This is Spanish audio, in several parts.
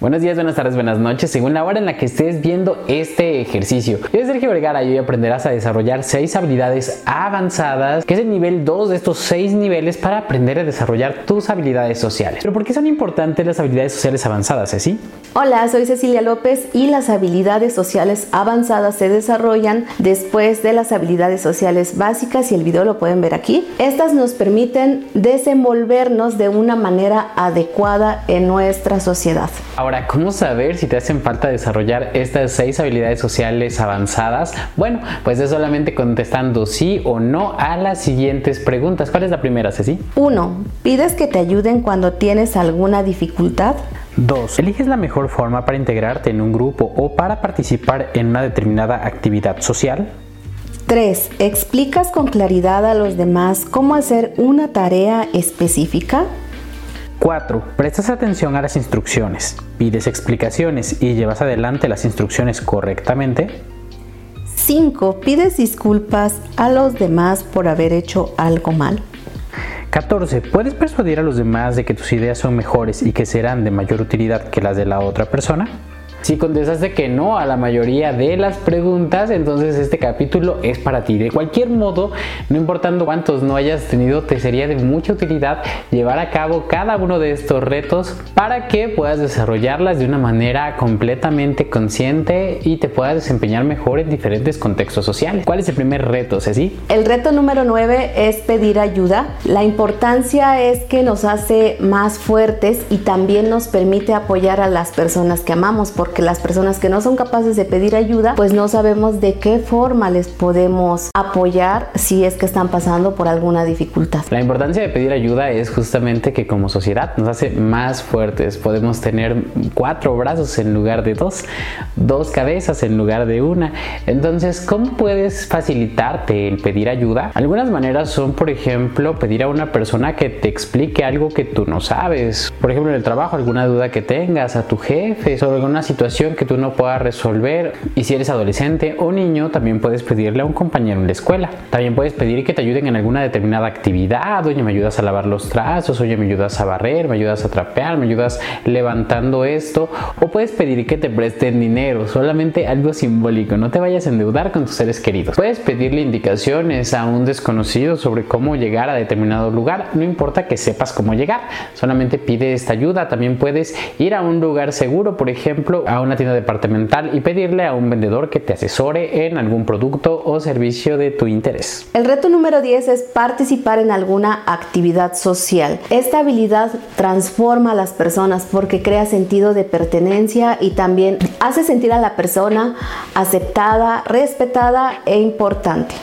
Buenos días, buenas tardes, buenas noches, según la hora en la que estés viendo este ejercicio. Yo soy Sergio Vergara y hoy aprenderás a desarrollar 6 habilidades avanzadas, que es el nivel 2 de estos 6 niveles para aprender a desarrollar tus habilidades sociales. Pero ¿por qué son importantes las habilidades sociales avanzadas, Ceci? Hola, soy Cecilia López y las habilidades sociales avanzadas se desarrollan después de las habilidades sociales básicas y el video lo pueden ver aquí. Estas nos permiten desenvolvernos de una manera adecuada en nuestra sociedad. Ahora, ¿cómo saber si te hacen falta desarrollar estas seis habilidades sociales avanzadas? Bueno, pues es solamente contestando sí o no a las siguientes preguntas. ¿Cuál es la primera, Ceci? 1. ¿Pides que te ayuden cuando tienes alguna dificultad? 2. ¿Eliges la mejor forma para integrarte en un grupo o para participar en una determinada actividad social? 3. ¿Explicas con claridad a los demás cómo hacer una tarea específica? 4. Prestas atención a las instrucciones, pides explicaciones y llevas adelante las instrucciones correctamente. 5. Pides disculpas a los demás por haber hecho algo mal. 14. ¿Puedes persuadir a los demás de que tus ideas son mejores y que serán de mayor utilidad que las de la otra persona? Si contestaste que no a la mayoría de las preguntas, entonces este capítulo es para ti. De cualquier modo, no importando cuántos no hayas tenido, te sería de mucha utilidad llevar a cabo cada uno de estos retos para que puedas desarrollarlas de una manera completamente consciente y te puedas desempeñar mejor en diferentes contextos sociales. ¿Cuál es el primer reto, Ceci? El reto número 9 es pedir ayuda. La importancia es que nos hace más fuertes y también nos permite apoyar a las personas que amamos porque las personas que no son capaces de pedir ayuda, pues no sabemos de qué forma les podemos apoyar si es que están pasando por alguna dificultad. La importancia de pedir ayuda es justamente que como sociedad nos hace más fuertes. Podemos tener cuatro brazos en lugar de dos, dos cabezas en lugar de una. Entonces, ¿cómo puedes facilitarte el pedir ayuda? Algunas maneras son, por ejemplo, pedir a una persona que te explique algo que tú no sabes. Por ejemplo, en el trabajo, alguna duda que tengas, a tu jefe sobre alguna situación que tú no puedas resolver. Y si eres adolescente o niño también puedes pedirle a un compañero en la escuela. También puedes pedir que te ayuden en alguna determinada actividad, oye me ayudas a lavar los trazos, oye me ayudas a barrer, me ayudas a trapear, me ayudas levantando esto. O puedes pedir que te presten dinero, solamente algo simbólico, no te vayas a endeudar con tus seres queridos. Puedes pedirle indicaciones a un desconocido sobre cómo llegar a determinado lugar, no importa que sepas cómo llegar, solamente pide esta ayuda. También puedes ir a un lugar seguro, por ejemplo, a una tienda departamental y pedirle a un vendedor que te asesore en algún producto o servicio de tu interés. El reto número 10 es participar en alguna actividad social. Esta habilidad transforma a las personas porque crea sentido de pertenencia y también hace sentir a la persona aceptada, respetada e importante.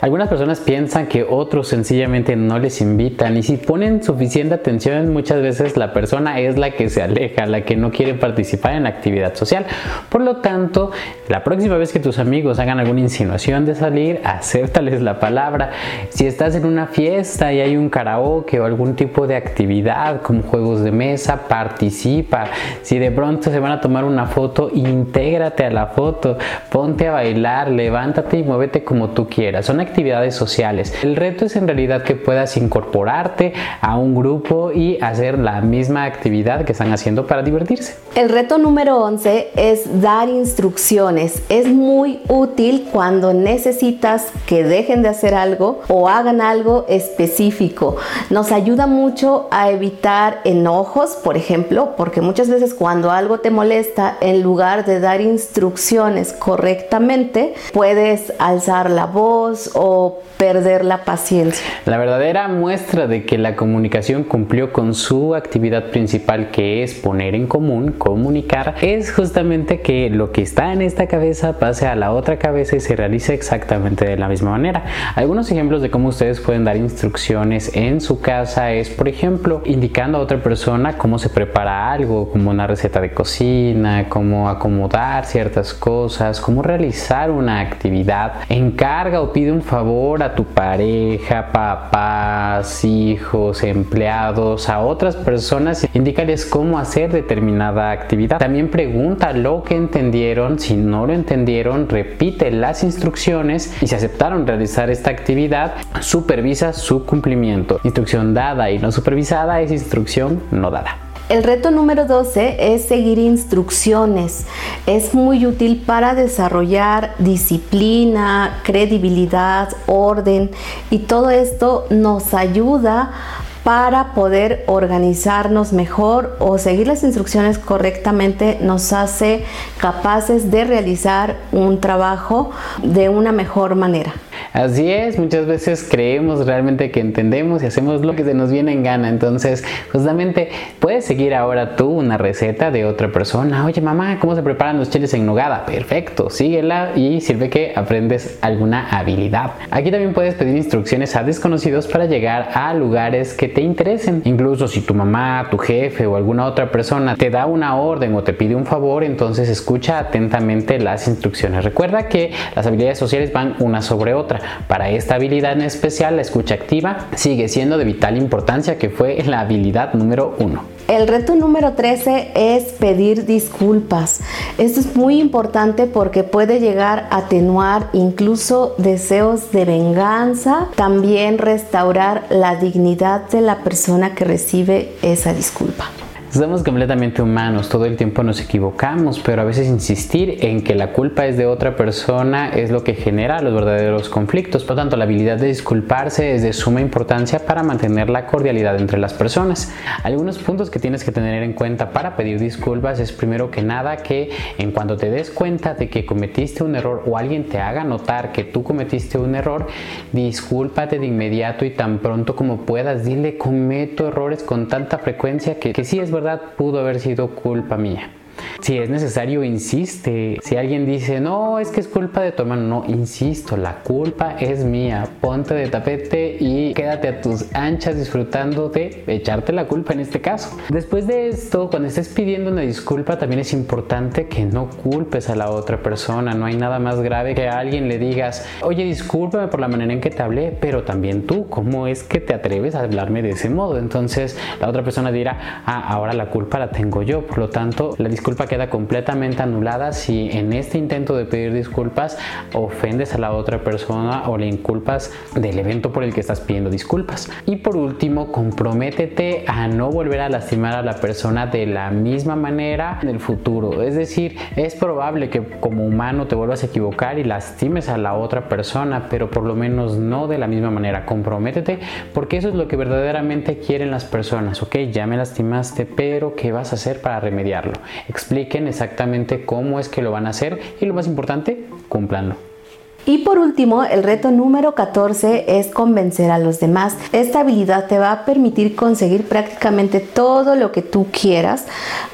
Algunas personas piensan que otros sencillamente no les invitan y si ponen suficiente atención muchas veces la persona es la que se aleja, la que no quiere participar en la actividad social. Por lo tanto, la próxima vez que tus amigos hagan alguna insinuación de salir, acéptales la palabra. Si estás en una fiesta y hay un karaoke o algún tipo de actividad como juegos de mesa, participa. Si de pronto se van a tomar una foto, intégrate a la foto, ponte a bailar, levántate y muévete como tú quieras. Son actividades sociales. El reto es en realidad que puedas incorporarte a un grupo y hacer la misma actividad que están haciendo para divertirse. El reto número 11 es dar instrucciones. Es muy útil cuando necesitas que dejen de hacer algo o hagan algo específico. Nos ayuda mucho a evitar enojos, por ejemplo, porque muchas veces cuando algo te molesta, en lugar de dar instrucciones correctamente, puedes alzar la voz o perder la paciencia. La verdadera muestra de que la comunicación cumplió con su actividad principal que es poner en común, comunicar, es justamente que lo que está en esta cabeza pase a la otra cabeza y se realice exactamente de la misma manera. Algunos ejemplos de cómo ustedes pueden dar instrucciones en su casa es, por ejemplo, indicando a otra persona cómo se prepara algo, como una receta de cocina, cómo acomodar ciertas cosas, cómo realizar una actividad, encarga o pide un favor a tu pareja, papás, hijos, empleados, a otras personas, indícales cómo hacer determinada actividad. También pregunta lo que entendieron, si no lo entendieron, repite las instrucciones y si aceptaron realizar esta actividad, supervisa su cumplimiento. Instrucción dada y no supervisada es instrucción no dada. El reto número 12 es seguir instrucciones. Es muy útil para desarrollar disciplina, credibilidad, orden y todo esto nos ayuda para poder organizarnos mejor o seguir las instrucciones correctamente nos hace capaces de realizar un trabajo de una mejor manera. Así es, muchas veces creemos realmente que entendemos y hacemos lo que se nos viene en gana. Entonces, justamente puedes seguir ahora tú una receta de otra persona. Oye, mamá, ¿cómo se preparan los chiles en nogada? Perfecto, síguela y sirve que aprendes alguna habilidad. Aquí también puedes pedir instrucciones a desconocidos para llegar a lugares que te interesen. Incluso si tu mamá, tu jefe o alguna otra persona te da una orden o te pide un favor, entonces escucha atentamente las instrucciones. Recuerda que las habilidades sociales van una sobre otra. Para esta habilidad en especial, la escucha activa sigue siendo de vital importancia, que fue la habilidad número uno. El reto número 13 es pedir disculpas. Esto es muy importante porque puede llegar a atenuar incluso deseos de venganza, también restaurar la dignidad de la persona que recibe esa disculpa. Somos completamente humanos, todo el tiempo nos equivocamos, pero a veces insistir en que la culpa es de otra persona es lo que genera los verdaderos conflictos. Por lo tanto, la habilidad de disculparse es de suma importancia para mantener la cordialidad entre las personas. Algunos puntos que tienes que tener en cuenta para pedir disculpas es primero que nada que en cuanto te des cuenta de que cometiste un error o alguien te haga notar que tú cometiste un error, discúlpate de inmediato y tan pronto como puedas, dile cometo errores con tanta frecuencia que, que sí es verdad pudo haber sido culpa mía. Si es necesario, insiste. Si alguien dice, no, es que es culpa de tu hermano, no, insisto, la culpa es mía. Ponte de tapete y quédate a tus anchas disfrutando de echarte la culpa en este caso. Después de esto, cuando estés pidiendo una disculpa, también es importante que no culpes a la otra persona. No hay nada más grave que a alguien le digas, oye, discúlpame por la manera en que te hablé, pero también tú, ¿cómo es que te atreves a hablarme de ese modo? Entonces la otra persona dirá, ah, ahora la culpa la tengo yo. Por lo tanto, la disculpa queda completamente anulada si en este intento de pedir disculpas ofendes a la otra persona o le inculpas del evento por el que estás pidiendo disculpas. Y por último, comprométete a no volver a lastimar a la persona de la misma manera en el futuro. Es decir, es probable que como humano te vuelvas a equivocar y lastimes a la otra persona, pero por lo menos no de la misma manera. Comprométete porque eso es lo que verdaderamente quieren las personas. Ok, ya me lastimaste, pero ¿qué vas a hacer para remediarlo? Expliquen exactamente cómo es que lo van a hacer y lo más importante, cúmplanlo. Y por último, el reto número 14 es convencer a los demás. Esta habilidad te va a permitir conseguir prácticamente todo lo que tú quieras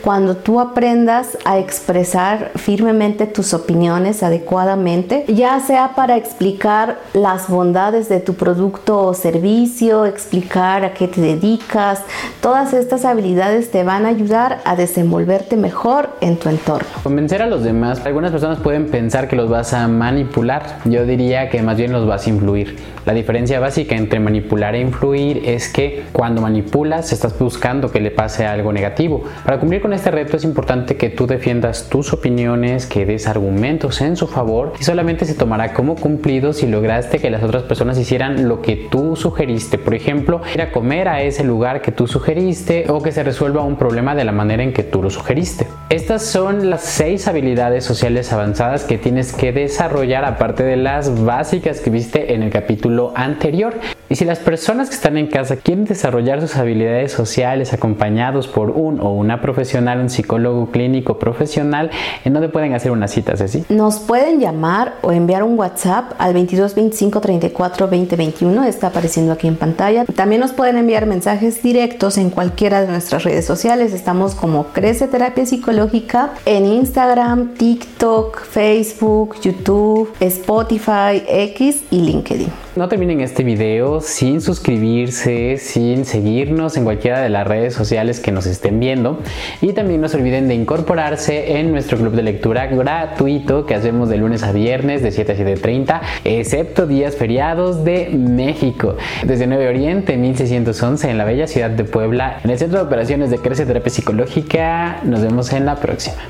cuando tú aprendas a expresar firmemente tus opiniones adecuadamente, ya sea para explicar las bondades de tu producto o servicio, explicar a qué te dedicas. Todas estas habilidades te van a ayudar a desenvolverte mejor en tu entorno. Convencer a los demás. Algunas personas pueden pensar que los vas a manipular yo diría que más bien los vas a influir. La diferencia básica entre manipular e influir es que cuando manipulas estás buscando que le pase algo negativo. Para cumplir con este reto es importante que tú defiendas tus opiniones, que des argumentos en su favor y solamente se tomará como cumplido si lograste que las otras personas hicieran lo que tú sugeriste. Por ejemplo, ir a comer a ese lugar que tú sugeriste o que se resuelva un problema de la manera en que tú lo sugeriste. Estas son las seis habilidades sociales avanzadas que tienes que desarrollar aparte de las básicas que viste en el capítulo anterior. Y si las personas que están en casa quieren desarrollar sus habilidades sociales acompañados por un o una profesional, un psicólogo clínico profesional, ¿en dónde pueden hacer una cita, Ceci? Nos pueden llamar o enviar un WhatsApp al 22 25 34 20 21, está apareciendo aquí en pantalla. También nos pueden enviar mensajes directos en cualquiera de nuestras redes sociales. Estamos como Crece Terapia Psicológica en Instagram, TikTok, Facebook, YouTube, Spotify, X y LinkedIn. No terminen este video sin suscribirse, sin seguirnos en cualquiera de las redes sociales que nos estén viendo. Y también no se olviden de incorporarse en nuestro club de lectura gratuito que hacemos de lunes a viernes de 7 a 7.30, excepto días feriados de México. Desde 9 Oriente 1611 en la bella ciudad de Puebla, en el Centro de Operaciones de Crece Terapia Psicológica. Nos vemos en la próxima.